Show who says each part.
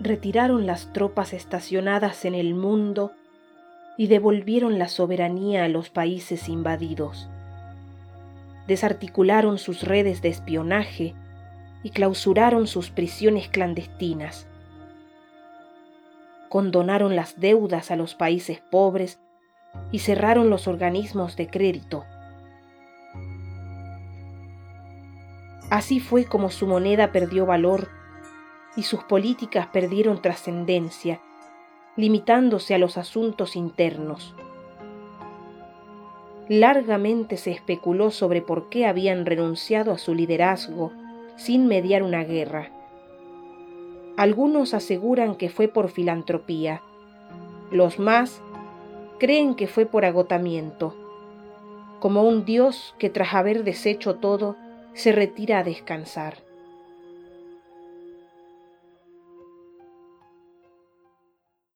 Speaker 1: retiraron las tropas estacionadas en el mundo y devolvieron la soberanía a los países invadidos. Desarticularon sus redes de espionaje y clausuraron sus prisiones clandestinas. Condonaron las deudas a los países pobres y cerraron los organismos de crédito. Así fue como su moneda perdió valor y sus políticas perdieron trascendencia, limitándose a los asuntos internos. Largamente se especuló sobre por qué habían renunciado a su liderazgo sin mediar una guerra. Algunos aseguran que fue por filantropía, los más creen que fue por agotamiento, como un dios que tras haber deshecho todo se retira a descansar.